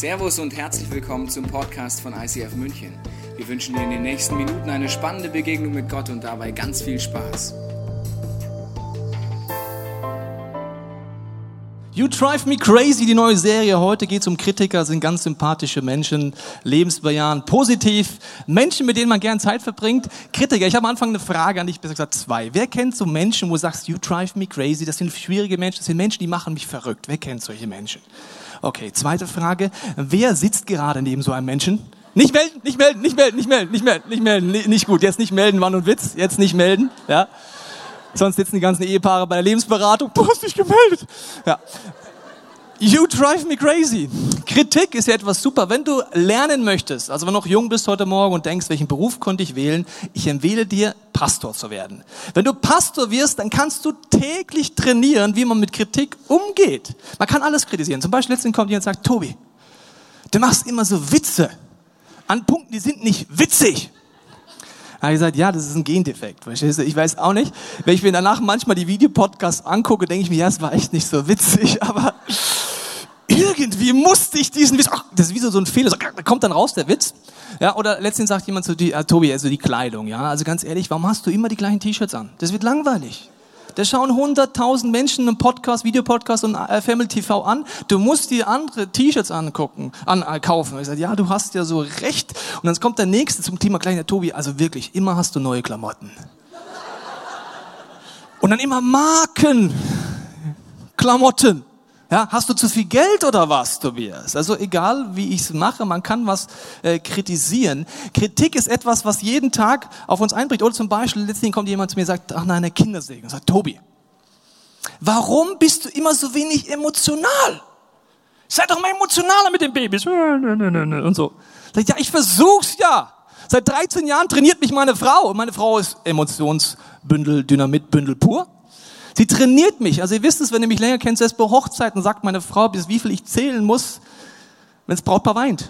Servus und herzlich willkommen zum Podcast von ICF München. Wir wünschen dir in den nächsten Minuten eine spannende Begegnung mit Gott und dabei ganz viel Spaß. You Drive Me Crazy, die neue Serie. Heute geht es um Kritiker, sind ganz sympathische Menschen, lebensbejahend, positiv, Menschen, mit denen man gern Zeit verbringt. Kritiker, ich habe am Anfang eine Frage an dich, besser gesagt zwei. Wer kennt so Menschen, wo du sagst, You Drive Me Crazy, das sind schwierige Menschen, das sind Menschen, die machen mich verrückt. Wer kennt solche Menschen? Okay, zweite Frage. Wer sitzt gerade neben so einem Menschen? Nicht melden, nicht melden, nicht melden, nicht melden, nicht melden, nicht melden, nicht, gut. Jetzt nicht melden, Mann und Witz. Jetzt nicht melden, ja. Sonst sitzen die ganzen Ehepaare bei der Lebensberatung. Du hast dich gemeldet. Ja. You drive me crazy. Kritik ist ja etwas super. Wenn du lernen möchtest, also wenn du noch jung bist heute Morgen und denkst, welchen Beruf konnte ich wählen, ich empfehle dir, Pastor zu werden. Wenn du Pastor wirst, dann kannst du täglich trainieren, wie man mit Kritik umgeht. Man kann alles kritisieren. Zum Beispiel letztens kommt jemand und sagt, Tobi, du machst immer so Witze an Punkten, die sind nicht witzig habe ich gesagt, ja, das ist ein Gendefekt. Verstehst du? Ich weiß auch nicht. Wenn ich mir danach manchmal die Videopodcasts angucke, denke ich mir, ja, es war echt nicht so witzig, aber irgendwie musste ich diesen Witz, ach, das ist wie so ein Fehler, so, da kommt dann raus der Witz. Ja, oder letztens sagt jemand zu dir, äh, Tobi, also die Kleidung, ja, also ganz ehrlich, warum hast du immer die gleichen T-Shirts an? Das wird langweilig. Da schauen 100.000 Menschen einen Podcast, Videopodcast und äh, Family TV an. Du musst dir andere T-Shirts angucken, an, äh, kaufen. ich sage, ja, du hast ja so recht. Und dann kommt der Nächste zum Thema kleiner Tobi. Also wirklich, immer hast du neue Klamotten. Und dann immer Marken. Klamotten. Ja, hast du zu viel Geld oder was, Tobias? Also egal, wie ich es mache, man kann was äh, kritisieren. Kritik ist etwas, was jeden Tag auf uns einbricht. Oder zum Beispiel, letztens kommt jemand zu mir und sagt, ach nein, eine Kindersäge. Und sagt, Tobi, warum bist du immer so wenig emotional? Sei doch mal emotionaler mit den Babys. Und so. Ja, ich versuch's ja. Seit 13 Jahren trainiert mich meine Frau. Und meine Frau ist Emotionsbündel, Dynamitbündel pur. Sie trainiert mich. Also ihr wisst es, wenn ihr mich länger kennt, selbst bei Hochzeiten sagt meine Frau, bis wie viel ich zählen muss, wenn das Brautpaar weint.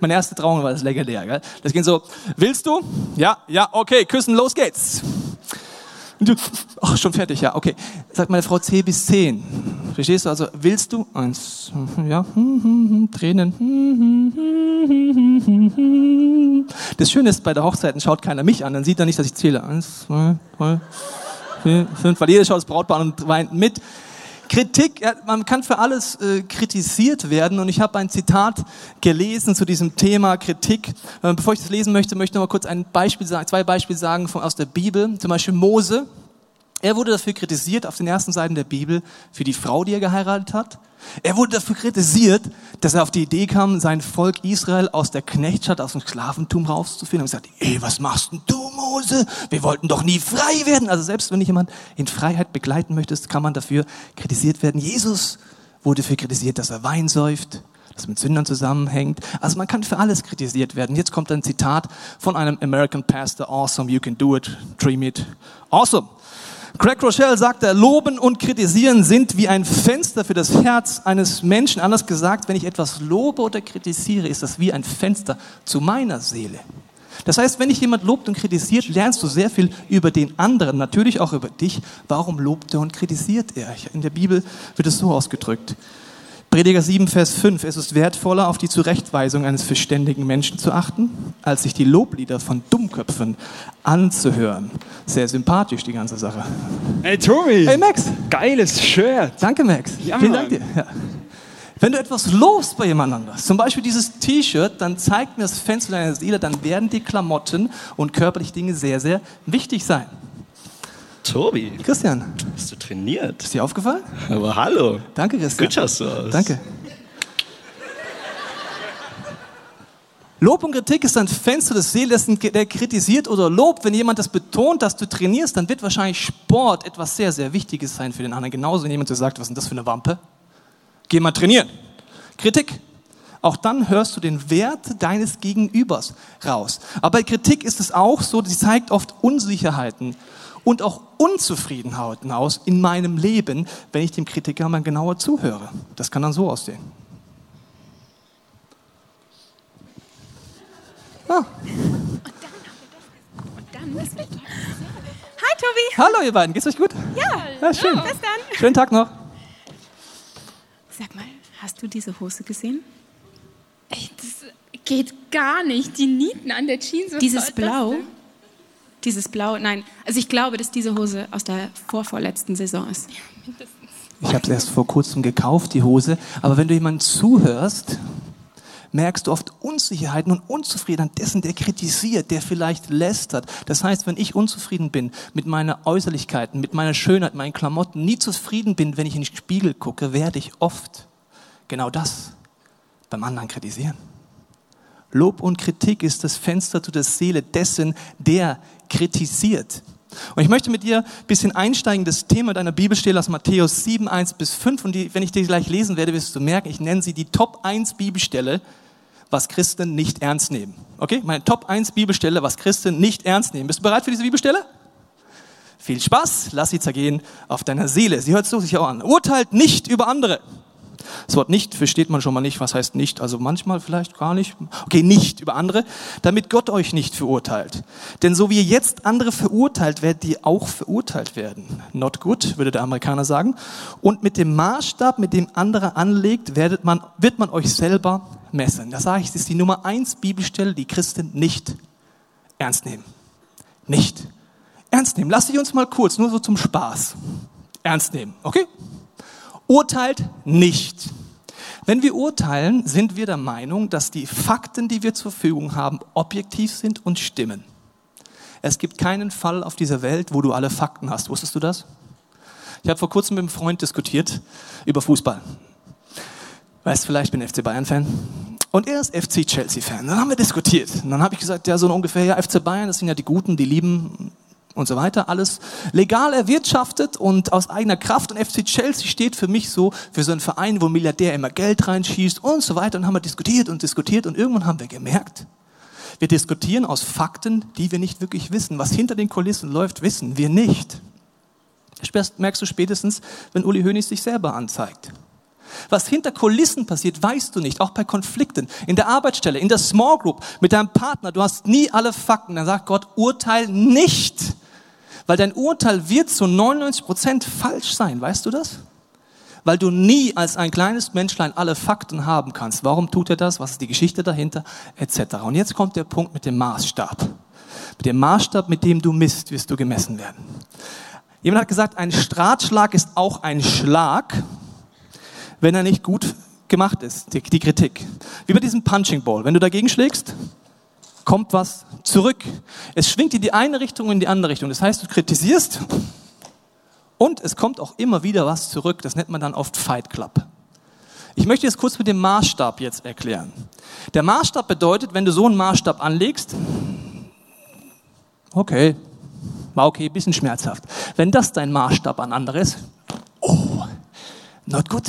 Meine erste Trauung war das legendär. Gell? Das ging so, willst du? Ja, ja, okay, küssen, los geht's. Ach, schon fertig, ja, okay. Sagt meine Frau zähl bis zehn. Verstehst du? Also, willst du? Eins, ja, Tränen. Das Schöne ist, bei der Hochzeiten schaut keiner mich an, dann sieht er nicht, dass ich zähle. Eins, zwei, drei fünf, weil jeder schaut das Brautpaar und weint mit. Kritik, man kann für alles äh, kritisiert werden und ich habe ein Zitat gelesen zu diesem Thema Kritik. Äh, bevor ich das lesen möchte, möchte ich noch mal kurz ein Beispiel sagen, zwei Beispiele sagen von, aus der Bibel. Zum Beispiel Mose. Er wurde dafür kritisiert auf den ersten Seiten der Bibel für die Frau, die er geheiratet hat. Er wurde dafür kritisiert, dass er auf die Idee kam, sein Volk Israel aus der Knechtschaft, aus dem Sklaventum rauszuführen. Und gesagt, ey, was machst denn du, Mose? Wir wollten doch nie frei werden. Also selbst wenn ich jemand in Freiheit begleiten möchtest, kann man dafür kritisiert werden. Jesus wurde dafür kritisiert, dass er Wein säuft, das mit Sündern zusammenhängt. Also man kann für alles kritisiert werden. Jetzt kommt ein Zitat von einem American Pastor. Awesome, you can do it. Dream it. Awesome. Craig Rochelle sagte, Loben und Kritisieren sind wie ein Fenster für das Herz eines Menschen. Anders gesagt, wenn ich etwas lobe oder kritisiere, ist das wie ein Fenster zu meiner Seele. Das heißt, wenn dich jemand lobt und kritisiert, lernst du sehr viel über den anderen, natürlich auch über dich. Warum lobt er und kritisiert er? In der Bibel wird es so ausgedrückt. Prediger 7, Vers 5. Es ist wertvoller, auf die Zurechtweisung eines verständigen Menschen zu achten, als sich die Loblieder von Dummköpfen anzuhören. Sehr sympathisch, die ganze Sache. Hey, Tobi. Hey, Max. Geiles Shirt. Danke, Max. Ja, Vielen. Dank dir. Ja. Wenn du etwas lobst bei jemand anders, zum Beispiel dieses T-Shirt, dann zeigt mir das Fenster deiner Seele, dann werden die Klamotten und körperliche Dinge sehr, sehr wichtig sein. Tobi, Christian, hast du trainiert? ist dir aufgefallen? Aber hallo. Danke, Christian. Gut schaust du aus. Danke. Lob und Kritik ist ein Fenster des Seele, der kritisiert oder lobt. Wenn jemand das betont, dass du trainierst, dann wird wahrscheinlich Sport etwas sehr, sehr Wichtiges sein für den anderen. Genauso, wenn jemand dir sagt, was ist denn das für eine Wampe? Geh mal trainieren. Kritik. Auch dann hörst du den Wert deines Gegenübers raus. Aber bei Kritik ist es auch so, sie zeigt oft Unsicherheiten und auch Unzufriedenheiten aus in meinem Leben, wenn ich dem Kritiker mal genauer zuhöre. Das kann dann so aussehen. Ah, Und dann das Wetter. Hi Tobi. hallo ihr beiden, geht's euch gut? Ja. Ja, schön. Bis dann. Schönen Tag noch. Sag mal, hast du diese Hose gesehen? Das geht gar nicht. Die Nieten an der Jeans. Dieses Blau, denn? Dieses Blau, nein, also ich glaube, dass diese Hose aus der vorvorletzten Saison ist. Ich habe es erst vor kurzem gekauft, die Hose. Aber wenn du jemandem zuhörst, merkst du oft Unsicherheiten und Unzufriedenheit dessen, der kritisiert, der vielleicht lästert. Das heißt, wenn ich unzufrieden bin mit meiner Äußerlichkeiten, mit meiner Schönheit, meinen Klamotten, nie zufrieden bin, wenn ich in den Spiegel gucke, werde ich oft genau das beim anderen kritisieren. Lob und Kritik ist das Fenster zu der Seele dessen, der kritisiert. Und ich möchte mit dir ein bisschen einsteigen, das Thema deiner Bibelstelle aus Matthäus 7, 1 bis 5. Und die, wenn ich die gleich lesen werde, wirst du merken, ich nenne sie die Top 1 Bibelstelle, was Christen nicht ernst nehmen. Okay? Meine Top 1 Bibelstelle, was Christen nicht ernst nehmen. Bist du bereit für diese Bibelstelle? Viel Spaß, lass sie zergehen auf deiner Seele. Sie hört so sich auch an. Urteilt nicht über andere. Das Wort nicht versteht man schon mal nicht. Was heißt nicht? Also manchmal vielleicht gar nicht. Okay, nicht über andere, damit Gott euch nicht verurteilt. Denn so wie ihr jetzt andere verurteilt, werdet ihr auch verurteilt werden. Not good, würde der Amerikaner sagen. Und mit dem Maßstab, mit dem andere anlegt, werdet man, wird man euch selber messen. Das sage ich, das ist die Nummer eins Bibelstelle, die Christen nicht ernst nehmen. Nicht ernst nehmen. Lass sie uns mal kurz, nur so zum Spaß, ernst nehmen. Okay? Urteilt nicht. Wenn wir urteilen, sind wir der Meinung, dass die Fakten, die wir zur Verfügung haben, objektiv sind und stimmen. Es gibt keinen Fall auf dieser Welt, wo du alle Fakten hast. Wusstest du das? Ich habe vor kurzem mit einem Freund diskutiert über Fußball. Weißt vielleicht, ich bin FC Bayern-Fan. Und er ist FC Chelsea-Fan. Dann haben wir diskutiert. Und dann habe ich gesagt, ja, so ungefähr, ja, FC Bayern, das sind ja die Guten, die lieben und so weiter. Alles legal erwirtschaftet und aus eigener Kraft. Und FC Chelsea steht für mich so für so einen Verein, wo ein Milliardär immer Geld reinschießt und so weiter. Und haben wir diskutiert und diskutiert. Und irgendwann haben wir gemerkt, wir diskutieren aus Fakten, die wir nicht wirklich wissen. Was hinter den Kulissen läuft, wissen wir nicht. Merkst du spätestens, wenn Uli Hoeneß sich selber anzeigt. Was hinter Kulissen passiert, weißt du nicht, auch bei Konflikten, in der Arbeitsstelle, in der Small Group, mit deinem Partner, du hast nie alle Fakten. Dann sagt Gott, urteil nicht. Weil dein Urteil wird zu 99 Prozent falsch sein, weißt du das? Weil du nie als ein kleines Menschlein alle Fakten haben kannst. Warum tut er das? Was ist die Geschichte dahinter? Etc. Und jetzt kommt der Punkt mit dem Maßstab. Mit dem Maßstab, mit dem du misst, wirst du gemessen werden. Jemand hat gesagt, ein Stratschlag ist auch ein Schlag, wenn er nicht gut gemacht ist, die, die Kritik. Wie bei diesem Punching Ball. Wenn du dagegen schlägst, kommt was zurück. Es schwingt in die eine Richtung und in die andere Richtung. Das heißt, du kritisierst und es kommt auch immer wieder was zurück. Das nennt man dann oft Fight Club. Ich möchte es kurz mit dem Maßstab jetzt erklären. Der Maßstab bedeutet, wenn du so einen Maßstab anlegst, okay, war okay, bisschen schmerzhaft. Wenn das dein Maßstab an andere ist, oh, not good.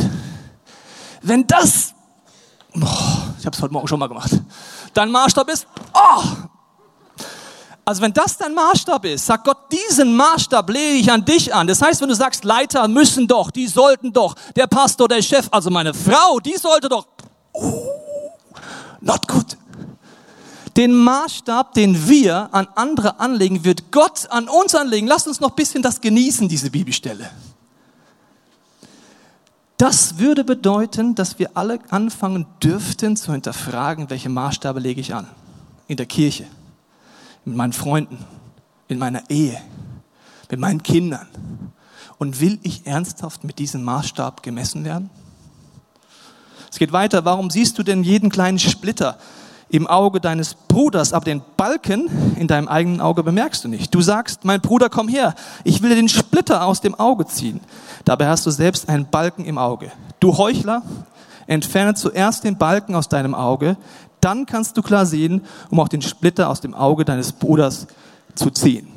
Wenn das, oh, ich habe es heute Morgen schon mal gemacht, dein Maßstab ist, oh, also wenn das dein Maßstab ist, sagt Gott, diesen Maßstab lege ich an dich an. Das heißt, wenn du sagst, Leiter müssen doch, die sollten doch, der Pastor, der Chef, also meine Frau, die sollte doch, oh, not good. Den Maßstab, den wir an andere anlegen, wird Gott an uns anlegen. Lasst uns noch ein bisschen das genießen, diese Bibelstelle. Das würde bedeuten, dass wir alle anfangen dürften zu hinterfragen, welche Maßstabe lege ich an. In der Kirche, mit meinen Freunden, in meiner Ehe, mit meinen Kindern. Und will ich ernsthaft mit diesem Maßstab gemessen werden? Es geht weiter. Warum siehst du denn jeden kleinen Splitter im Auge deines Bruders, aber den Balken in deinem eigenen Auge bemerkst du nicht? Du sagst, mein Bruder, komm her, ich will dir den Splitter aus dem Auge ziehen. Dabei hast du selbst einen Balken im Auge. Du Heuchler, entferne zuerst den Balken aus deinem Auge, dann kannst du klar sehen, um auch den Splitter aus dem Auge deines Bruders zu ziehen.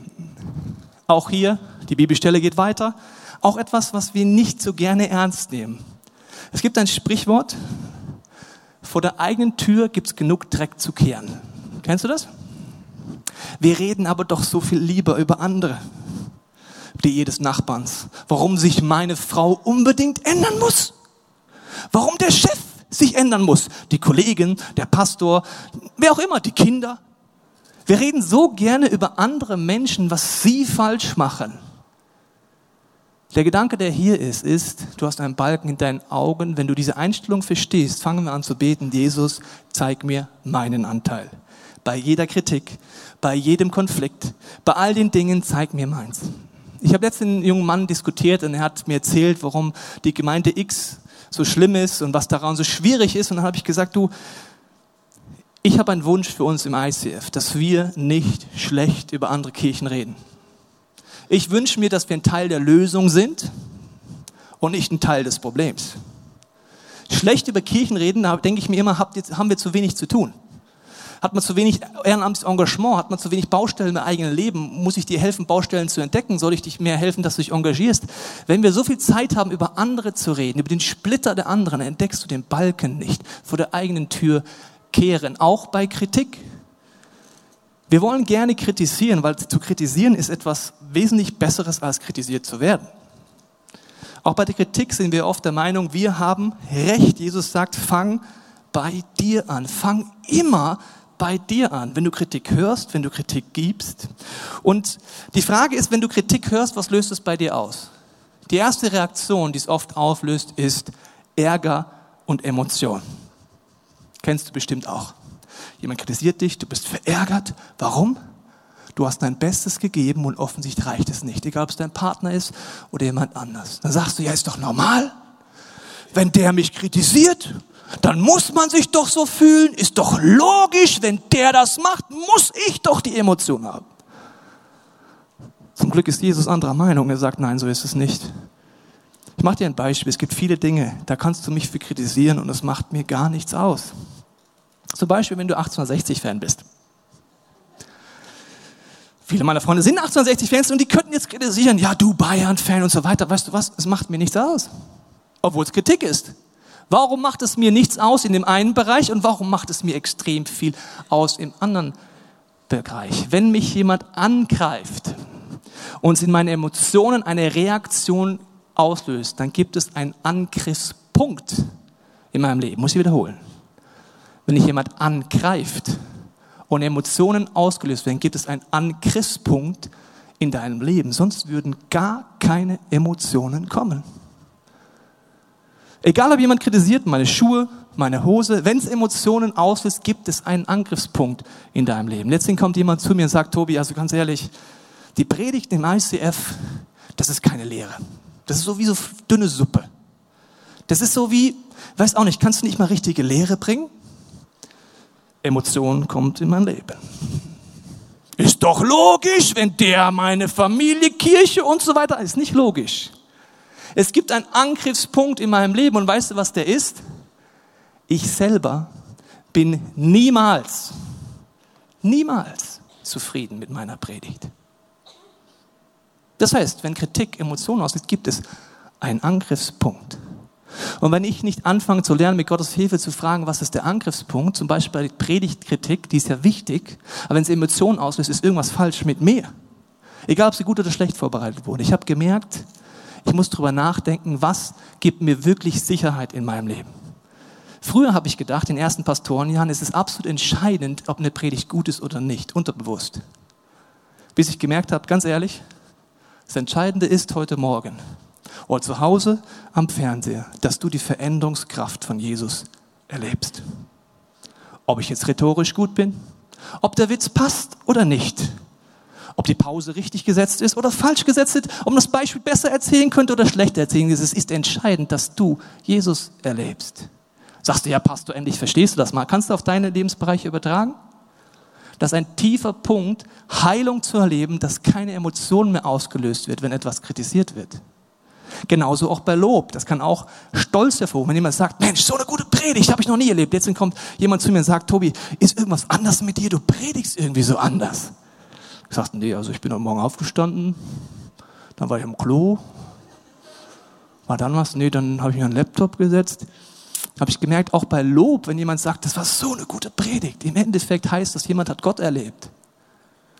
Auch hier, die Bibelstelle geht weiter, auch etwas, was wir nicht so gerne ernst nehmen. Es gibt ein Sprichwort, vor der eigenen Tür gibt es genug Dreck zu kehren. Kennst du das? Wir reden aber doch so viel lieber über andere, die Ehe des Nachbarns. Warum sich meine Frau unbedingt ändern muss. Warum der Chef sich ändern muss. Die Kollegin, der Pastor, wer auch immer, die Kinder. Wir reden so gerne über andere Menschen, was sie falsch machen. Der Gedanke, der hier ist, ist, du hast einen Balken in deinen Augen. Wenn du diese Einstellung verstehst, fangen wir an zu beten, Jesus, zeig mir meinen Anteil. Bei jeder Kritik, bei jedem Konflikt, bei all den Dingen, zeig mir meins. Ich habe letztens einen jungen Mann diskutiert und er hat mir erzählt, warum die Gemeinde X so schlimm ist und was daran so schwierig ist. Und dann habe ich gesagt, du, ich habe einen Wunsch für uns im ICF, dass wir nicht schlecht über andere Kirchen reden. Ich wünsche mir, dass wir ein Teil der Lösung sind und nicht ein Teil des Problems. Schlecht über Kirchen reden, da denke ich mir immer, haben wir zu wenig zu tun. Hat man zu wenig ehrenamtliches Engagement? Hat man zu wenig Baustellen im eigenen Leben? Muss ich dir helfen, Baustellen zu entdecken? Soll ich dich mehr helfen, dass du dich engagierst? Wenn wir so viel Zeit haben, über andere zu reden, über den Splitter der anderen, entdeckst du den Balken nicht. Vor der eigenen Tür kehren, auch bei Kritik. Wir wollen gerne kritisieren, weil zu kritisieren ist etwas wesentlich Besseres, als kritisiert zu werden. Auch bei der Kritik sind wir oft der Meinung, wir haben Recht. Jesus sagt, fang bei dir an. Fang immer bei dir an, wenn du Kritik hörst, wenn du Kritik gibst. Und die Frage ist, wenn du Kritik hörst, was löst es bei dir aus? Die erste Reaktion, die es oft auflöst, ist Ärger und Emotion. Kennst du bestimmt auch. Jemand kritisiert dich, du bist verärgert. Warum? Du hast dein Bestes gegeben und offensichtlich reicht es nicht, egal ob es dein Partner ist oder jemand anders. Dann sagst du, ja, ist doch normal. Wenn der mich kritisiert, dann muss man sich doch so fühlen. Ist doch logisch, wenn der das macht, muss ich doch die Emotion haben. Zum Glück ist Jesus anderer Meinung. Er sagt, nein, so ist es nicht. Ich mache dir ein Beispiel. Es gibt viele Dinge, da kannst du mich für kritisieren und es macht mir gar nichts aus. Zum Beispiel, wenn du 1860-Fan bist. Viele meiner Freunde sind 1860-Fans und die könnten jetzt kritisieren, ja, du Bayern-Fan und so weiter. Weißt du was? Es macht mir nichts aus. Obwohl es Kritik ist. Warum macht es mir nichts aus in dem einen Bereich und warum macht es mir extrem viel aus im anderen Bereich? Wenn mich jemand angreift und in meine Emotionen eine Reaktion auslöst, dann gibt es einen Angriffspunkt in meinem Leben. Muss ich wiederholen. Wenn dich jemand angreift und Emotionen ausgelöst werden, gibt es einen Angriffspunkt in deinem Leben. Sonst würden gar keine Emotionen kommen. Egal, ob jemand kritisiert, meine Schuhe, meine Hose, wenn es Emotionen auslöst, gibt es einen Angriffspunkt in deinem Leben. Letztendlich kommt jemand zu mir und sagt, Tobi, also ganz ehrlich, die Predigt im ICF, das ist keine Lehre. Das ist so wie so dünne Suppe. Das ist so wie, weiß auch nicht, kannst du nicht mal richtige Lehre bringen? Emotion kommt in mein Leben. Ist doch logisch, wenn der meine Familie, Kirche und so weiter, ist nicht logisch. Es gibt einen Angriffspunkt in meinem Leben und weißt du, was der ist? Ich selber bin niemals, niemals zufrieden mit meiner Predigt. Das heißt, wenn Kritik Emotionen auslöst, gibt es einen Angriffspunkt. Und wenn ich nicht anfange zu lernen, mit Gottes Hilfe zu fragen, was ist der Angriffspunkt, zum Beispiel bei Predigtkritik, die ist ja wichtig, aber wenn es Emotionen auslöst, ist irgendwas falsch mit mir. Egal, ob sie gut oder schlecht vorbereitet wurde. Ich habe gemerkt, ich muss darüber nachdenken, was gibt mir wirklich Sicherheit in meinem Leben. Früher habe ich gedacht, in den ersten Pastorenjahren ist es absolut entscheidend, ob eine Predigt gut ist oder nicht, unterbewusst. Bis ich gemerkt habe, ganz ehrlich, das Entscheidende ist heute Morgen, oder zu Hause am Fernseher, dass du die Veränderungskraft von Jesus erlebst. Ob ich jetzt rhetorisch gut bin, ob der Witz passt oder nicht, ob die Pause richtig gesetzt ist oder falsch gesetzt ist, ob man das Beispiel besser erzählen könnte oder schlechter erzählen. Es ist entscheidend, dass du Jesus erlebst. Sagst du, ja, Pastor, endlich verstehst du das mal. Kannst du auf deine Lebensbereiche übertragen? Das ist ein tiefer Punkt, Heilung zu erleben, dass keine Emotion mehr ausgelöst wird, wenn etwas kritisiert wird. Genauso auch bei Lob. Das kann auch Stolz hervorrufen. Wenn jemand sagt, Mensch, so eine gute Predigt habe ich noch nie erlebt. Jetzt kommt jemand zu mir und sagt, Tobi, ist irgendwas anders mit dir? Du predigst irgendwie so anders. Ich sagte, nee, also ich bin heute Morgen aufgestanden, dann war ich am Klo, war dann was? Nee, dann habe ich mir einen Laptop gesetzt. Habe ich gemerkt, auch bei Lob, wenn jemand sagt, das war so eine gute Predigt, im Endeffekt heißt das, jemand hat Gott erlebt.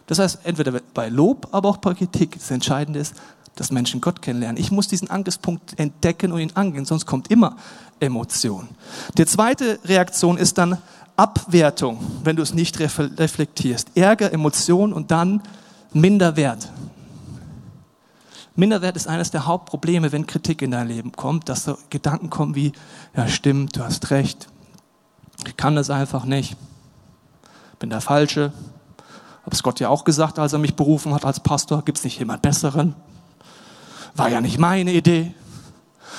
Das heißt, entweder bei Lob, aber auch bei Kritik. Das Entscheidende ist, dass Menschen Gott kennenlernen. Ich muss diesen Angriffspunkt entdecken und ihn angehen, sonst kommt immer Emotion. Die zweite Reaktion ist dann Abwertung, wenn du es nicht reflektierst. Ärger, Emotion und dann Minderwert. Minderwert ist eines der Hauptprobleme, wenn Kritik in dein Leben kommt, dass so Gedanken kommen wie, ja stimmt, du hast recht, ich kann das einfach nicht, bin der Falsche, habe es Gott ja auch gesagt, als er mich berufen hat als Pastor, gibt es nicht jemand Besseren, war ja nicht meine Idee.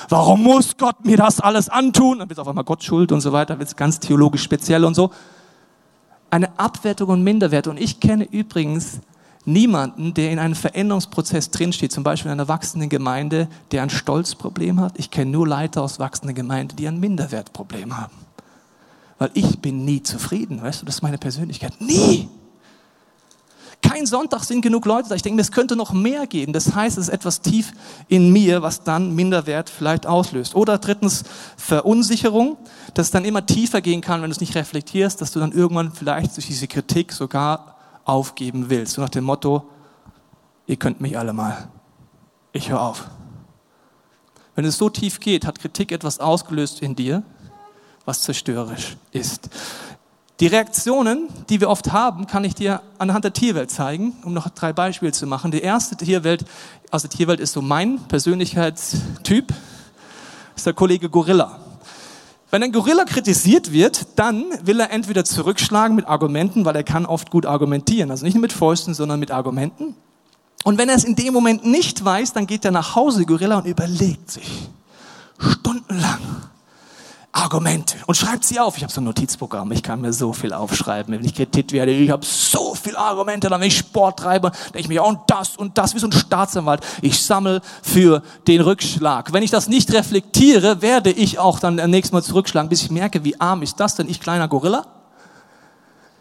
Warum muss Gott mir das alles antun? Dann wird auf einmal Gott schuld und so weiter, wird es ganz theologisch speziell und so. Eine Abwertung und Minderwert. Und ich kenne übrigens niemanden, der in einem Veränderungsprozess drinsteht, zum Beispiel in einer wachsenden Gemeinde, der ein Stolzproblem hat. Ich kenne nur Leiter aus wachsenden Gemeinden, die ein Minderwertproblem haben. Weil ich bin nie zufrieden, weißt du, das ist meine Persönlichkeit. Nie! Kein Sonntag sind genug Leute da. Ich denke, es könnte noch mehr geben. Das heißt, es ist etwas tief in mir, was dann Minderwert vielleicht auslöst. Oder drittens Verunsicherung, dass es dann immer tiefer gehen kann, wenn du es nicht reflektierst, dass du dann irgendwann vielleicht durch diese Kritik sogar aufgeben willst. So nach dem Motto, ihr könnt mich alle mal. Ich höre auf. Wenn es so tief geht, hat Kritik etwas ausgelöst in dir, was zerstörerisch ist. Die Reaktionen, die wir oft haben, kann ich dir anhand der Tierwelt zeigen, um noch drei Beispiele zu machen. Die erste Tierwelt aus der Tierwelt ist so mein Persönlichkeitstyp, ist der Kollege Gorilla. Wenn ein Gorilla kritisiert wird, dann will er entweder zurückschlagen mit Argumenten, weil er kann oft gut argumentieren, also nicht nur mit Fäusten, sondern mit Argumenten. Und wenn er es in dem Moment nicht weiß, dann geht er nach Hause, Gorilla, und überlegt sich stundenlang, Argumente und schreibt sie auf. Ich habe so ein Notizprogramm, ich kann mir so viel aufschreiben. Wenn ich kritisiert werde, ich habe so viele Argumente, dann wenn ich Sport treibe, denke ich mir, und das und das, wie so ein Staatsanwalt. Ich sammle für den Rückschlag. Wenn ich das nicht reflektiere, werde ich auch dann nächstes Mal zurückschlagen, bis ich merke, wie arm ist das denn, ich kleiner Gorilla?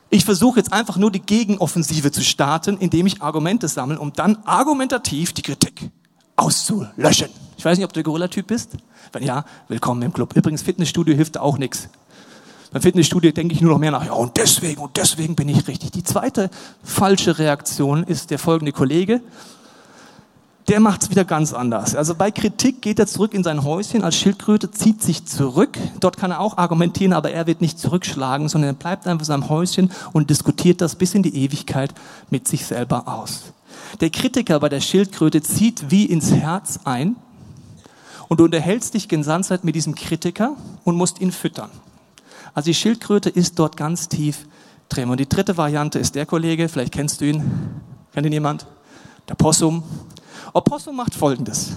Ich versuche jetzt einfach nur die Gegenoffensive zu starten, indem ich Argumente sammle, um dann argumentativ die Kritik auszulöschen. Ich weiß nicht, ob du der Gorilla-Typ bist. Wenn ja, willkommen im Club. Übrigens, Fitnessstudio hilft auch nichts. Beim Fitnessstudio denke ich nur noch mehr nach, ja, und deswegen, und deswegen bin ich richtig. Die zweite falsche Reaktion ist der folgende Kollege. Der macht es wieder ganz anders. Also bei Kritik geht er zurück in sein Häuschen als Schildkröte, zieht sich zurück. Dort kann er auch argumentieren, aber er wird nicht zurückschlagen, sondern er bleibt einfach in seinem Häuschen und diskutiert das bis in die Ewigkeit mit sich selber aus. Der Kritiker bei der Schildkröte zieht wie ins Herz ein und du unterhältst dich Gesamtzeit mit diesem Kritiker und musst ihn füttern. Also die Schildkröte ist dort ganz tief drin. Und die dritte Variante ist der Kollege, vielleicht kennst du ihn, kennt ihn jemand? Der Possum. Opossum macht Folgendes.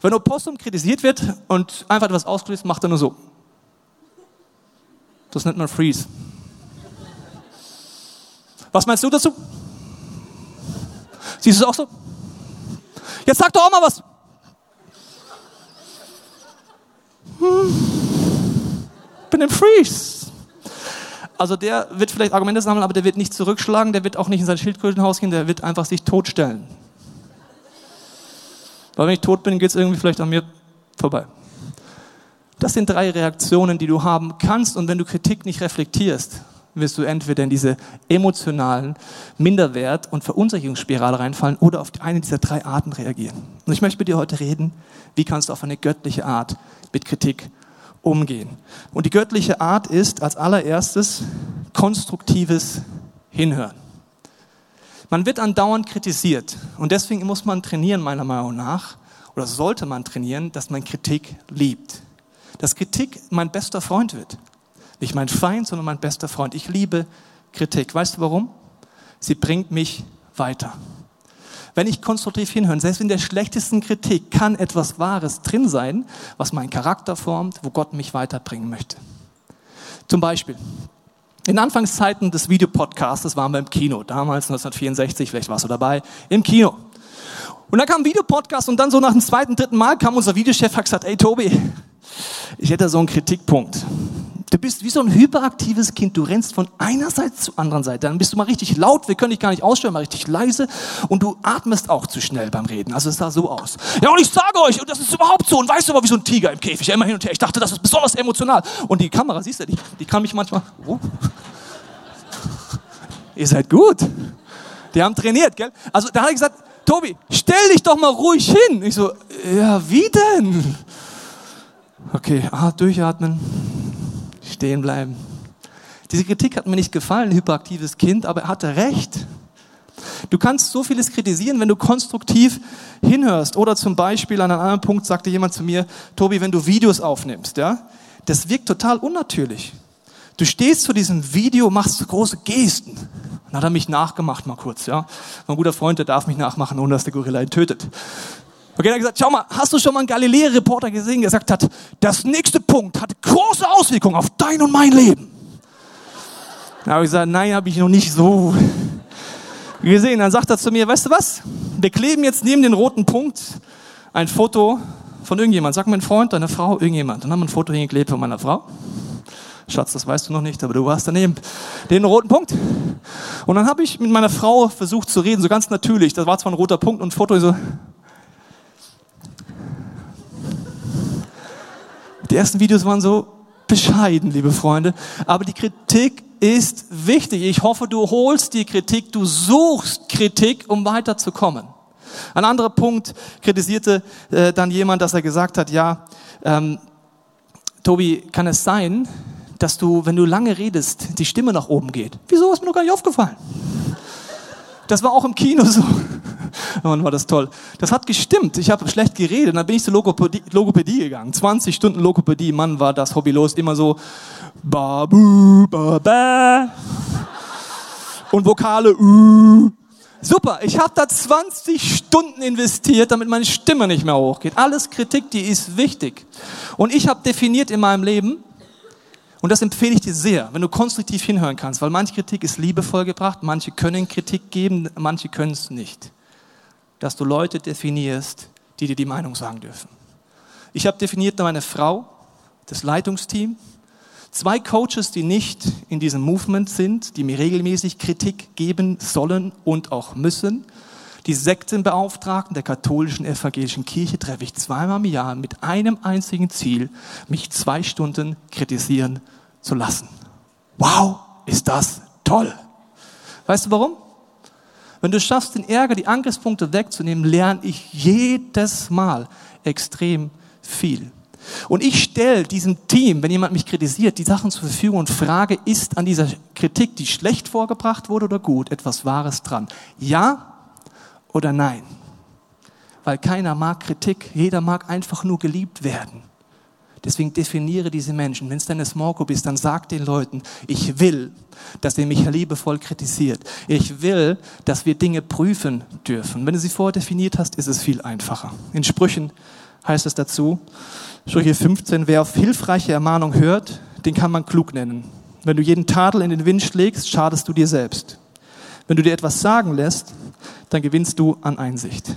Wenn Opossum kritisiert wird und einfach etwas ausgelöst, macht er nur so. Das nennt man Freeze. Was meinst du dazu? Siehst du es auch so? Jetzt sag doch auch mal was. Hm. Bin im Freeze. Also der wird vielleicht Argumente sammeln, aber der wird nicht zurückschlagen, der wird auch nicht in sein Schildkrötenhaus gehen, der wird einfach sich totstellen. Weil wenn ich tot bin, geht es irgendwie vielleicht an mir vorbei. Das sind drei Reaktionen, die du haben kannst und wenn du Kritik nicht reflektierst, wirst du entweder in diese emotionalen Minderwert- und Verunsicherungsspirale reinfallen oder auf eine dieser drei Arten reagieren. Und ich möchte mit dir heute reden, wie kannst du auf eine göttliche Art mit Kritik umgehen. Und die göttliche Art ist als allererstes konstruktives Hinhören. Man wird andauernd kritisiert und deswegen muss man trainieren, meiner Meinung nach, oder sollte man trainieren, dass man Kritik liebt. Dass Kritik mein bester Freund wird. Nicht mein Feind, sondern mein bester Freund. Ich liebe Kritik. Weißt du warum? Sie bringt mich weiter. Wenn ich konstruktiv hinhöre, selbst in der schlechtesten Kritik kann etwas Wahres drin sein, was meinen Charakter formt, wo Gott mich weiterbringen möchte. Zum Beispiel, in Anfangszeiten des Videopodcasts, waren wir im Kino, damals 1964, vielleicht warst du dabei, im Kino. Und dann kam ein Videopodcast und dann so nach dem zweiten, dritten Mal kam unser Videochef und gesagt, ey Tobi, ich hätte so einen Kritikpunkt. Du bist wie so ein hyperaktives Kind. Du rennst von einer Seite zur anderen Seite. Dann bist du mal richtig laut. Wir können dich gar nicht ausstellen, mal richtig leise. Und du atmest auch zu schnell beim Reden. Also es sah so aus. Ja, und ich sage euch, und das ist überhaupt so. Und weißt du aber, wie so ein Tiger im Käfig. Immer hin und her. Ich dachte, das ist besonders emotional. Und die Kamera, siehst du, die, die kann mich manchmal. Oh. Ihr seid gut. Die haben trainiert, gell? Also da hat er gesagt, Tobi, stell dich doch mal ruhig hin. Ich so, ja, wie denn? Okay, ah, durchatmen stehen bleiben. Diese Kritik hat mir nicht gefallen, hyperaktives Kind, aber er hatte recht. Du kannst so vieles kritisieren, wenn du konstruktiv hinhörst. Oder zum Beispiel an einem anderen Punkt sagte jemand zu mir, Tobi, wenn du Videos aufnimmst, ja, das wirkt total unnatürlich. Du stehst zu diesem Video, machst große Gesten. Dann hat er mich nachgemacht mal kurz, ja. Mein guter Freund, der darf mich nachmachen, ohne dass der Gorilla ihn tötet. Okay, er hat gesagt, schau mal, hast du schon mal einen Galileo-Reporter gesehen, der gesagt hat, das nächste Punkt hat große Auswirkungen auf dein und mein Leben. Da habe ich gesagt, nein, habe ich noch nicht so gesehen. Dann sagt er zu mir, weißt du was? Wir kleben jetzt neben den roten Punkt ein Foto von irgendjemand. Sag mein Freund, deine Frau, irgendjemand. Dann haben wir ein Foto hingeklebt von meiner Frau. Schatz, das weißt du noch nicht, aber du warst daneben den roten Punkt. Und dann habe ich mit meiner Frau versucht zu reden, so ganz natürlich. Das war zwar ein roter Punkt und ein Foto, so. Die ersten Videos waren so bescheiden, liebe Freunde. Aber die Kritik ist wichtig. Ich hoffe, du holst die Kritik, du suchst Kritik, um weiterzukommen. Ein anderer Punkt kritisierte äh, dann jemand, dass er gesagt hat, ja, ähm, Tobi, kann es sein, dass du, wenn du lange redest, die Stimme nach oben geht? Wieso ist mir noch gar nicht aufgefallen? Das war auch im Kino so. Mann, war das toll. Das hat gestimmt. Ich habe schlecht geredet. Dann bin ich zur Logopädie, Logopädie gegangen. 20 Stunden Logopädie. Mann, war das hobbylos. Immer so Babu, ba, ba. Und Vokale. Uh. Super, ich habe da 20 Stunden investiert, damit meine Stimme nicht mehr hochgeht. Alles Kritik, die ist wichtig. Und ich habe definiert in meinem Leben, und das empfehle ich dir sehr, wenn du konstruktiv hinhören kannst, weil manche Kritik ist liebevoll gebracht, manche können Kritik geben, manche können es nicht dass du Leute definierst, die dir die Meinung sagen dürfen. Ich habe definiert meine Frau, das Leitungsteam, zwei Coaches, die nicht in diesem Movement sind, die mir regelmäßig Kritik geben sollen und auch müssen. Die Sektenbeauftragten der katholischen evangelischen Kirche treffe ich zweimal im Jahr mit einem einzigen Ziel, mich zwei Stunden kritisieren zu lassen. Wow, ist das toll. Weißt du warum? Wenn du schaffst, den Ärger, die Angriffspunkte wegzunehmen, lerne ich jedes Mal extrem viel. Und ich stelle diesem Team, wenn jemand mich kritisiert, die Sachen zur Verfügung und frage, ist an dieser Kritik, die schlecht vorgebracht wurde oder gut, etwas Wahres dran? Ja oder nein? Weil keiner mag Kritik, jeder mag einfach nur geliebt werden. Deswegen definiere diese Menschen. Wenn es deine Small Group ist, dann sag den Leuten, ich will, dass ihr mich liebevoll kritisiert. Ich will, dass wir Dinge prüfen dürfen. Wenn du sie vorher definiert hast, ist es viel einfacher. In Sprüchen heißt es dazu, Sprüche 15, wer auf hilfreiche Ermahnung hört, den kann man klug nennen. Wenn du jeden Tadel in den Wind schlägst, schadest du dir selbst. Wenn du dir etwas sagen lässt, dann gewinnst du an Einsicht.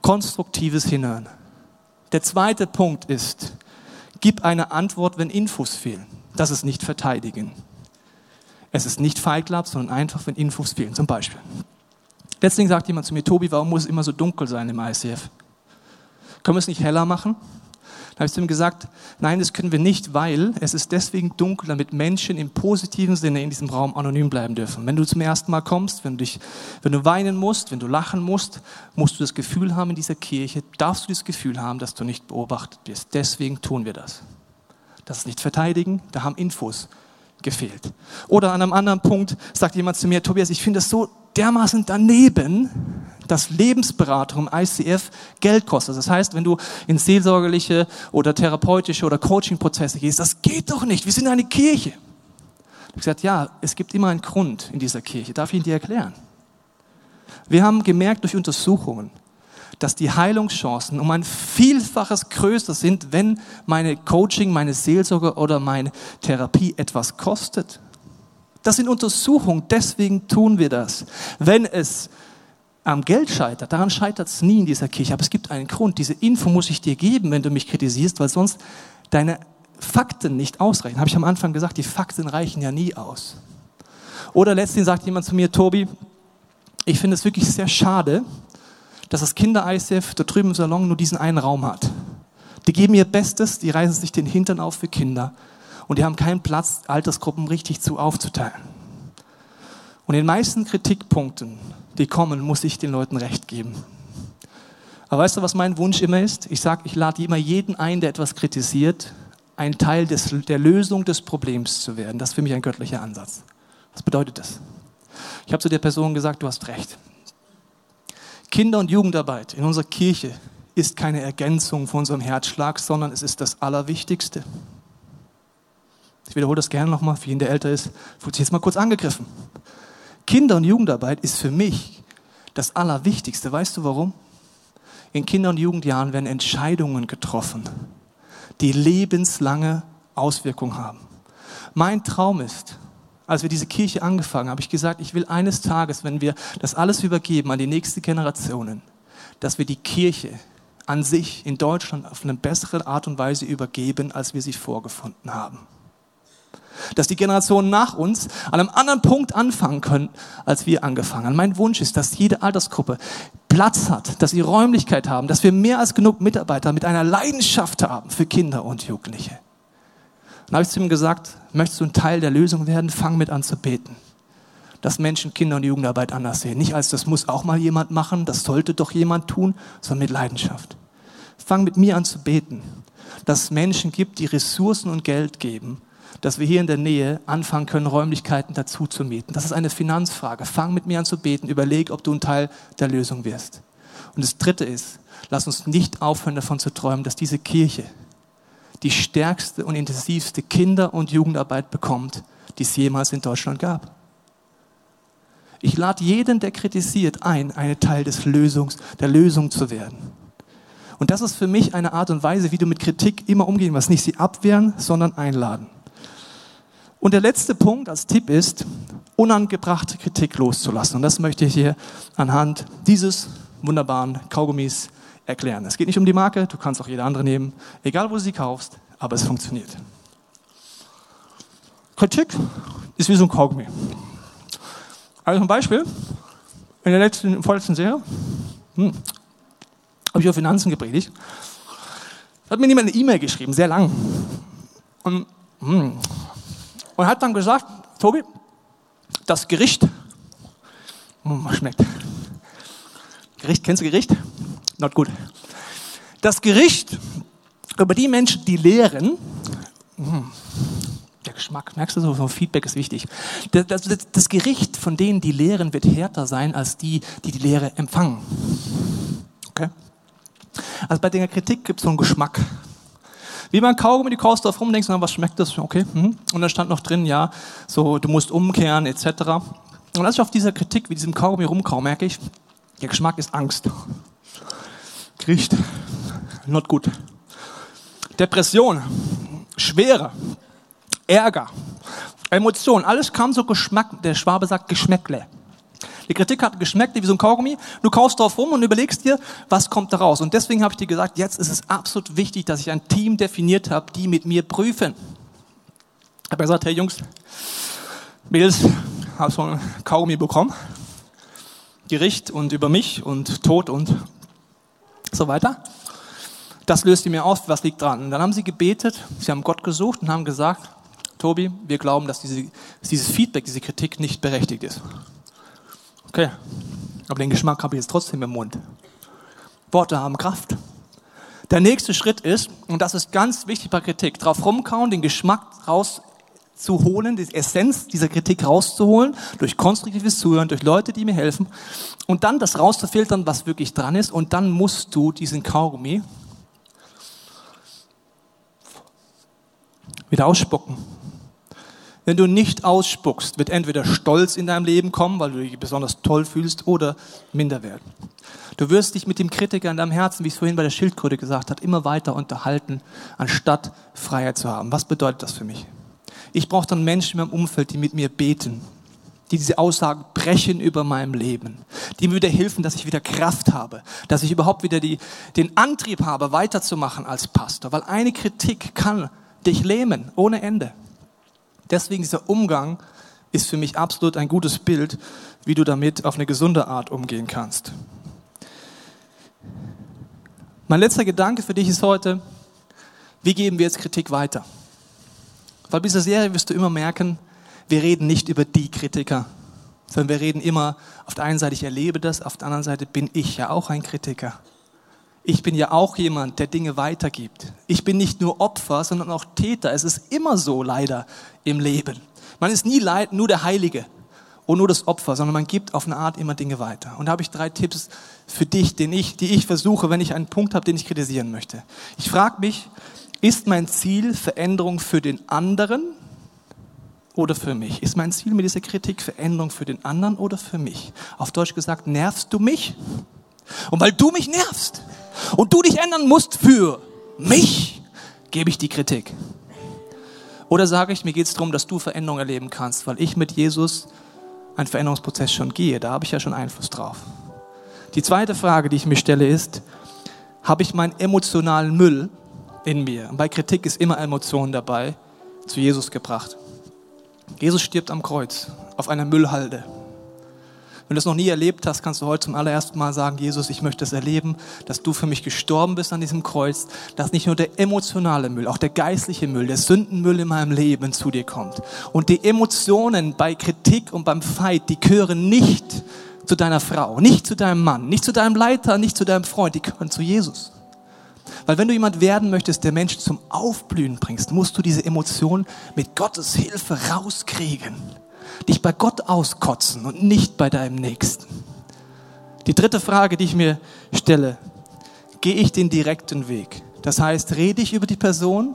Konstruktives Hinhören. Der zweite Punkt ist, Gib eine Antwort, wenn Infos fehlen. Das ist nicht verteidigen. Es ist nicht Feiglab, sondern einfach, wenn Infos fehlen. Zum Beispiel. Deswegen sagt jemand zu mir, Tobi, warum muss es immer so dunkel sein im ICF? Können wir es nicht heller machen? Da habe ich zu ihm gesagt, nein, das können wir nicht, weil es ist deswegen dunkel, damit Menschen im positiven Sinne in diesem Raum anonym bleiben dürfen. Wenn du zum ersten Mal kommst, wenn du, dich, wenn du weinen musst, wenn du lachen musst, musst du das Gefühl haben in dieser Kirche, darfst du das Gefühl haben, dass du nicht beobachtet wirst. Deswegen tun wir das. Das ist nicht verteidigen, da haben Infos gefehlt. Oder an einem anderen Punkt sagt jemand zu mir, Tobias, ich finde das so dermaßen daneben, dass Lebensberatung im ICF Geld kostet. Das heißt, wenn du in seelsorgerliche oder therapeutische oder Coaching-Prozesse gehst, das geht doch nicht. Wir sind eine Kirche. Ich habe gesagt, ja, es gibt immer einen Grund in dieser Kirche. Darf ich ihn dir erklären? Wir haben gemerkt durch Untersuchungen, dass die Heilungschancen um ein Vielfaches größer sind, wenn meine Coaching, meine Seelsorge oder meine Therapie etwas kostet. Das sind Untersuchungen, deswegen tun wir das. Wenn es am Geld scheitert, daran scheitert es nie in dieser Kirche, aber es gibt einen Grund. Diese Info muss ich dir geben, wenn du mich kritisierst, weil sonst deine Fakten nicht ausreichen. Habe ich am Anfang gesagt, die Fakten reichen ja nie aus. Oder letztens sagt jemand zu mir, Tobi, ich finde es wirklich sehr schade, dass das Kinder-ICF da drüben im Salon nur diesen einen Raum hat. Die geben ihr Bestes, die reißen sich den Hintern auf für Kinder und die haben keinen Platz, Altersgruppen richtig zu aufzuteilen. Und den meisten Kritikpunkten, die kommen, muss ich den Leuten recht geben. Aber weißt du, was mein Wunsch immer ist? Ich sage, ich lade immer jeden ein, der etwas kritisiert, ein Teil des, der Lösung des Problems zu werden. Das ist für mich ein göttlicher Ansatz. Was bedeutet das? Ich habe zu der Person gesagt, du hast recht. Kinder- und Jugendarbeit in unserer Kirche ist keine Ergänzung von unserem Herzschlag, sondern es ist das Allerwichtigste. Ich wiederhole das gerne nochmal, für jeden, der älter ist, fühlt sich jetzt mal kurz angegriffen. Kinder- und Jugendarbeit ist für mich das Allerwichtigste. Weißt du warum? In Kinder- und Jugendjahren werden Entscheidungen getroffen, die lebenslange Auswirkungen haben. Mein Traum ist, als wir diese Kirche angefangen haben, habe ich gesagt, ich will eines Tages, wenn wir das alles übergeben an die nächsten Generationen, dass wir die Kirche an sich in Deutschland auf eine bessere Art und Weise übergeben, als wir sie vorgefunden haben. Dass die Generationen nach uns an einem anderen Punkt anfangen können, als wir angefangen haben. Mein Wunsch ist, dass jede Altersgruppe Platz hat, dass sie Räumlichkeit haben, dass wir mehr als genug Mitarbeiter mit einer Leidenschaft haben für Kinder und Jugendliche. Dann habe ich zu ihm gesagt, möchtest du ein Teil der Lösung werden? Fang mit an zu beten. Dass Menschen Kinder- und Jugendarbeit anders sehen. Nicht als, das muss auch mal jemand machen, das sollte doch jemand tun, sondern mit Leidenschaft. Fang mit mir an zu beten. Dass es Menschen gibt, die Ressourcen und Geld geben, dass wir hier in der Nähe anfangen können, Räumlichkeiten dazu zu mieten. Das ist eine Finanzfrage. Fang mit mir an zu beten. Überleg, ob du ein Teil der Lösung wirst. Und das Dritte ist, lass uns nicht aufhören davon zu träumen, dass diese Kirche die stärkste und intensivste Kinder- und Jugendarbeit bekommt, die es jemals in Deutschland gab. Ich lade jeden, der kritisiert, ein, eine Teil des Lösungs, der Lösung zu werden. Und das ist für mich eine Art und Weise, wie du mit Kritik immer umgehen musst. Nicht sie abwehren, sondern einladen. Und der letzte Punkt als Tipp ist, unangebrachte Kritik loszulassen. Und das möchte ich hier anhand dieses wunderbaren Kaugummis erklären. Es geht nicht um die Marke, du kannst auch jede andere nehmen, egal wo du sie kaufst, aber es funktioniert. Kritik ist wie so ein Kaugummi. Also ein Beispiel, in der letzten, vorletzten Serie hm, habe ich über Finanzen gepredigt. Da hat mir jemand eine E-Mail geschrieben, sehr lang. Und, hm, und hat dann gesagt, Tobi, das Gericht, hm, schmeckt. Gericht, kennst du Gericht? Not gut. Das Gericht über die Menschen, die lehren, hm, der Geschmack, merkst du so, so Feedback ist wichtig. Das, das, das, Gericht von denen, die lehren, wird härter sein als die, die die Lehre empfangen. Okay? Also bei der Kritik gibt es so einen Geschmack. Wie beim Kaugummi, die kaust drauf rum, denkst du, was schmeckt das? Okay. Hm. Und da stand noch drin, ja, so, du musst umkehren, etc. Und als ich auf dieser Kritik, wie diesem Kaugummi rumkau, merke ich, der Geschmack ist Angst. Riecht not gut. Depression, Schwere, Ärger, Emotionen, alles kam so Geschmack, der Schwabe sagt Geschmäckle. Die Kritik hat Geschmäckle wie so ein Kaugummi. Du kaufst drauf rum und überlegst dir, was kommt da raus. Und deswegen habe ich dir gesagt, jetzt ist es absolut wichtig, dass ich ein Team definiert habe, die mit mir prüfen. Ich habe gesagt, hey Jungs, Mädels, habe so ein Kaugummi bekommen. Gericht und über mich und Tod und so weiter. Das löst ihr mir aus, was liegt dran. Und dann haben sie gebetet, sie haben Gott gesucht und haben gesagt, Tobi, wir glauben, dass, diese, dass dieses Feedback, diese Kritik nicht berechtigt ist. Okay, aber den Geschmack habe ich jetzt trotzdem im Mund. Worte haben Kraft. Der nächste Schritt ist, und das ist ganz wichtig bei Kritik, drauf rumkauen, den Geschmack rauszuholen, die Essenz dieser Kritik rauszuholen, durch konstruktives Zuhören, durch Leute, die mir helfen, und dann das rauszufiltern, was wirklich dran ist, und dann musst du diesen Kaugummi wieder ausspucken. Wenn du nicht ausspuckst, wird entweder Stolz in deinem Leben kommen, weil du dich besonders toll fühlst, oder Minderwert. Du wirst dich mit dem Kritiker in deinem Herzen, wie ich es vorhin bei der Schildkröte gesagt habe, immer weiter unterhalten, anstatt Freiheit zu haben. Was bedeutet das für mich? Ich brauche dann Menschen in meinem Umfeld, die mit mir beten, die diese Aussagen brechen über meinem Leben, die mir wieder helfen, dass ich wieder Kraft habe, dass ich überhaupt wieder die, den Antrieb habe, weiterzumachen als Pastor. Weil eine Kritik kann dich lähmen, ohne Ende. Deswegen dieser Umgang ist für mich absolut ein gutes Bild, wie du damit auf eine gesunde Art umgehen kannst. Mein letzter Gedanke für dich ist heute, wie geben wir jetzt Kritik weiter? Weil bei dieser Serie wirst du immer merken, wir reden nicht über die Kritiker, sondern wir reden immer, auf der einen Seite, ich erlebe das, auf der anderen Seite bin ich ja auch ein Kritiker. Ich bin ja auch jemand, der Dinge weitergibt. Ich bin nicht nur Opfer, sondern auch Täter. Es ist immer so leider im Leben. Man ist nie nur der Heilige und nur das Opfer, sondern man gibt auf eine Art immer Dinge weiter. Und da habe ich drei Tipps für dich, den ich, die ich versuche, wenn ich einen Punkt habe, den ich kritisieren möchte. Ich frage mich, ist mein Ziel Veränderung für den anderen oder für mich? Ist mein Ziel mit dieser Kritik Veränderung für den anderen oder für mich? Auf Deutsch gesagt, nervst du mich? Und weil du mich nervst und du dich ändern musst für mich, gebe ich die Kritik. Oder sage ich, mir geht es darum, dass du Veränderung erleben kannst, weil ich mit Jesus einen Veränderungsprozess schon gehe. Da habe ich ja schon Einfluss drauf. Die zweite Frage, die ich mir stelle, ist, habe ich meinen emotionalen Müll in mir? Und bei Kritik ist immer Emotion dabei, zu Jesus gebracht. Jesus stirbt am Kreuz auf einer Müllhalde. Wenn du das noch nie erlebt hast, kannst du heute zum allerersten Mal sagen, Jesus, ich möchte es erleben, dass du für mich gestorben bist an diesem Kreuz, dass nicht nur der emotionale Müll, auch der geistliche Müll, der Sündenmüll in meinem Leben zu dir kommt. Und die Emotionen bei Kritik und beim Fight, die gehören nicht zu deiner Frau, nicht zu deinem Mann, nicht zu deinem Leiter, nicht zu deinem Freund, die gehören zu Jesus. Weil wenn du jemand werden möchtest, der Menschen zum Aufblühen bringst, musst du diese Emotionen mit Gottes Hilfe rauskriegen dich bei Gott auskotzen und nicht bei deinem Nächsten. Die dritte Frage, die ich mir stelle, gehe ich den direkten Weg? Das heißt, rede ich über die Person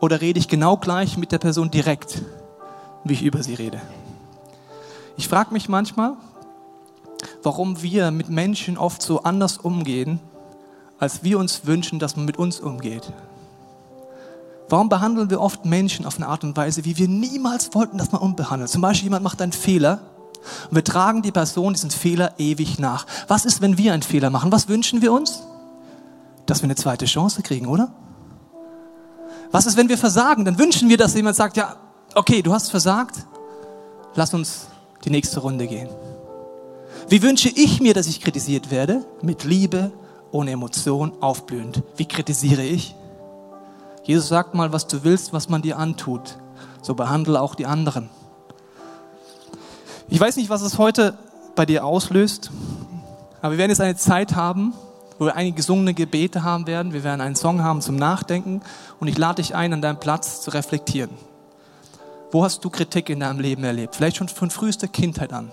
oder rede ich genau gleich mit der Person direkt, wie ich über sie rede? Ich frage mich manchmal, warum wir mit Menschen oft so anders umgehen, als wir uns wünschen, dass man mit uns umgeht. Warum behandeln wir oft Menschen auf eine Art und Weise, wie wir niemals wollten, dass man unbehandelt? Zum Beispiel jemand macht einen Fehler und wir tragen die Person diesen Fehler ewig nach. Was ist, wenn wir einen Fehler machen? Was wünschen wir uns? Dass wir eine zweite Chance kriegen, oder? Was ist, wenn wir versagen? Dann wünschen wir, dass jemand sagt, ja, okay, du hast versagt, lass uns die nächste Runde gehen. Wie wünsche ich mir, dass ich kritisiert werde? Mit Liebe, ohne Emotion, aufblühend. Wie kritisiere ich? Jesus sagt mal, was du willst, was man dir antut. So behandle auch die anderen. Ich weiß nicht, was es heute bei dir auslöst, aber wir werden jetzt eine Zeit haben, wo wir einige gesungene Gebete haben werden. Wir werden einen Song haben zum Nachdenken und ich lade dich ein, an deinem Platz zu reflektieren. Wo hast du Kritik in deinem Leben erlebt? Vielleicht schon von frühester Kindheit an,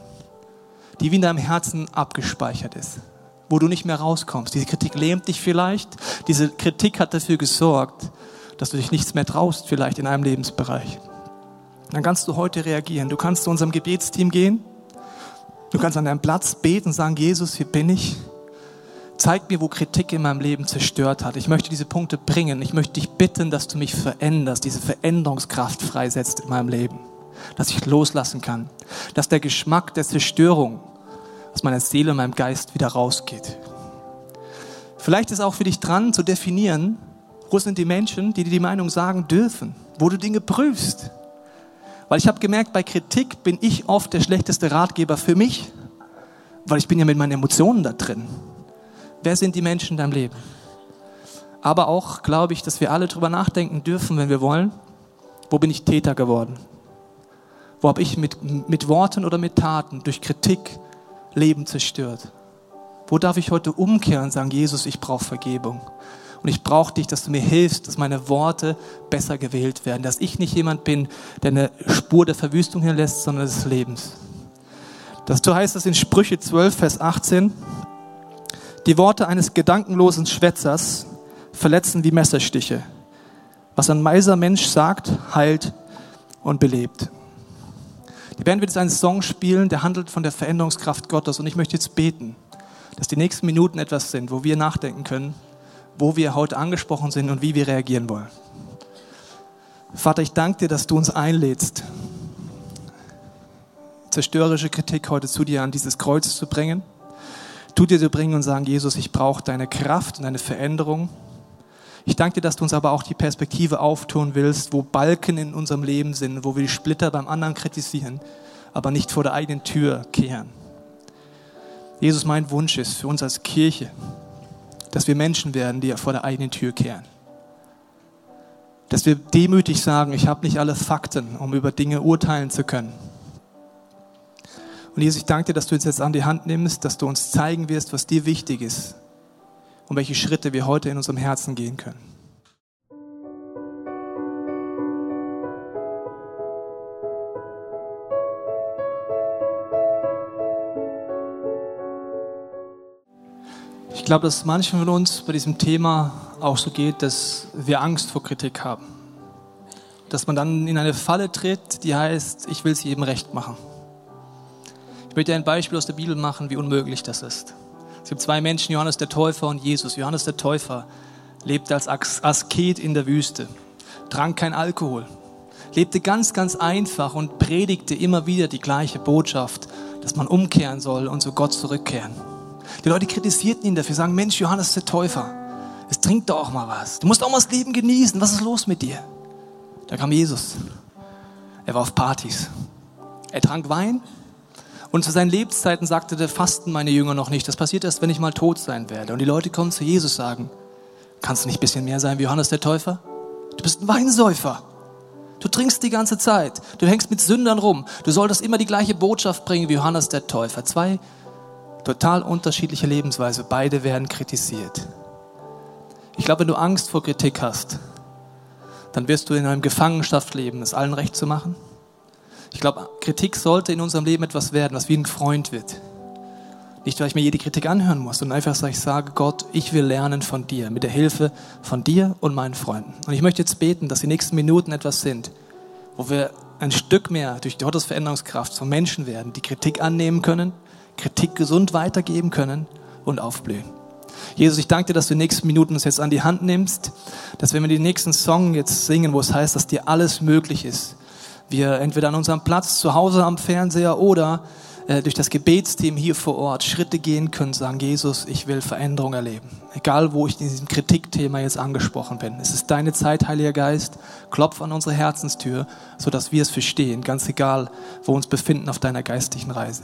die wie in deinem Herzen abgespeichert ist, wo du nicht mehr rauskommst. Diese Kritik lähmt dich vielleicht. Diese Kritik hat dafür gesorgt, dass du dich nichts mehr traust, vielleicht in einem Lebensbereich. Dann kannst du heute reagieren. Du kannst zu unserem Gebetsteam gehen. Du kannst an deinem Platz beten und sagen, Jesus, hier bin ich. Zeig mir, wo Kritik in meinem Leben zerstört hat. Ich möchte diese Punkte bringen. Ich möchte dich bitten, dass du mich veränderst, diese Veränderungskraft freisetzt in meinem Leben. Dass ich loslassen kann. Dass der Geschmack der Zerstörung aus meiner Seele und meinem Geist wieder rausgeht. Vielleicht ist auch für dich dran zu definieren, wo sind die Menschen, die dir die Meinung sagen dürfen, wo du Dinge prüfst? Weil ich habe gemerkt, bei Kritik bin ich oft der schlechteste Ratgeber für mich, weil ich bin ja mit meinen Emotionen da drin. Wer sind die Menschen in deinem Leben? Aber auch glaube ich, dass wir alle darüber nachdenken dürfen, wenn wir wollen, wo bin ich Täter geworden? Wo habe ich mit, mit Worten oder mit Taten durch Kritik Leben zerstört? Wo darf ich heute umkehren und sagen, Jesus, ich brauche Vergebung? Und ich brauche dich, dass du mir hilfst, dass meine Worte besser gewählt werden. Dass ich nicht jemand bin, der eine Spur der Verwüstung hinlässt, sondern des Lebens. Dazu heißt es in Sprüche 12, Vers 18, die Worte eines gedankenlosen Schwätzers verletzen wie Messerstiche. Was ein meiser Mensch sagt, heilt und belebt. Die Band wird jetzt einen Song spielen, der handelt von der Veränderungskraft Gottes. Und ich möchte jetzt beten, dass die nächsten Minuten etwas sind, wo wir nachdenken können, wo wir heute angesprochen sind und wie wir reagieren wollen. Vater, ich danke dir, dass du uns einlädst, zerstörerische Kritik heute zu dir an dieses Kreuz zu bringen, zu dir zu bringen und sagen, Jesus, ich brauche deine Kraft und deine Veränderung. Ich danke dir, dass du uns aber auch die Perspektive auftun willst, wo Balken in unserem Leben sind, wo wir die Splitter beim anderen kritisieren, aber nicht vor der eigenen Tür kehren. Jesus, mein Wunsch ist für uns als Kirche, dass wir Menschen werden, die vor der eigenen Tür kehren. Dass wir demütig sagen, ich habe nicht alle Fakten, um über Dinge urteilen zu können. Und Jesus, ich danke dir, dass du uns jetzt an die Hand nimmst, dass du uns zeigen wirst, was dir wichtig ist und welche Schritte wir heute in unserem Herzen gehen können. Ich glaube, dass manchen von uns bei diesem Thema auch so geht, dass wir Angst vor Kritik haben. Dass man dann in eine Falle tritt, die heißt, ich will es jedem recht machen. Ich möchte ein Beispiel aus der Bibel machen, wie unmöglich das ist. Es gibt zwei Menschen, Johannes der Täufer und Jesus. Johannes der Täufer lebte als Asket in der Wüste, trank kein Alkohol, lebte ganz, ganz einfach und predigte immer wieder die gleiche Botschaft, dass man umkehren soll und zu Gott zurückkehren. Die Leute kritisierten ihn dafür, sagen, Mensch, Johannes der Täufer, es trinkt doch auch mal was. Du musst auch mal das Leben genießen. Was ist los mit dir? Da kam Jesus. Er war auf Partys. Er trank Wein und zu seinen Lebenszeiten sagte der Fasten meine Jünger noch nicht. Das passiert erst, wenn ich mal tot sein werde. Und die Leute kommen zu Jesus und sagen, kannst du nicht ein bisschen mehr sein wie Johannes der Täufer? Du bist ein Weinsäufer. Du trinkst die ganze Zeit. Du hängst mit Sündern rum. Du solltest immer die gleiche Botschaft bringen wie Johannes der Täufer. Zwei total unterschiedliche Lebensweise. Beide werden kritisiert. Ich glaube, wenn du Angst vor Kritik hast, dann wirst du in einem Gefangenschaft leben, es allen recht zu machen. Ich glaube, Kritik sollte in unserem Leben etwas werden, was wie ein Freund wird. Nicht, weil ich mir jede Kritik anhören muss, sondern einfach, dass ich sage, Gott, ich will lernen von dir, mit der Hilfe von dir und meinen Freunden. Und ich möchte jetzt beten, dass die nächsten Minuten etwas sind, wo wir ein Stück mehr durch Gottes Veränderungskraft von Menschen werden, die Kritik annehmen können, Kritik gesund weitergeben können und aufblühen. Jesus, ich danke dir, dass du die nächsten Minuten uns jetzt an die Hand nimmst, dass wenn wir den nächsten Song jetzt singen, wo es heißt, dass dir alles möglich ist, wir entweder an unserem Platz zu Hause am Fernseher oder äh, durch das Gebetsteam hier vor Ort Schritte gehen können, sagen, Jesus, ich will Veränderung erleben. Egal, wo ich in diesem Kritikthema jetzt angesprochen bin. Es ist deine Zeit, Heiliger Geist. Klopf an unsere Herzenstür, sodass wir es verstehen, ganz egal, wo wir uns befinden auf deiner geistlichen Reise.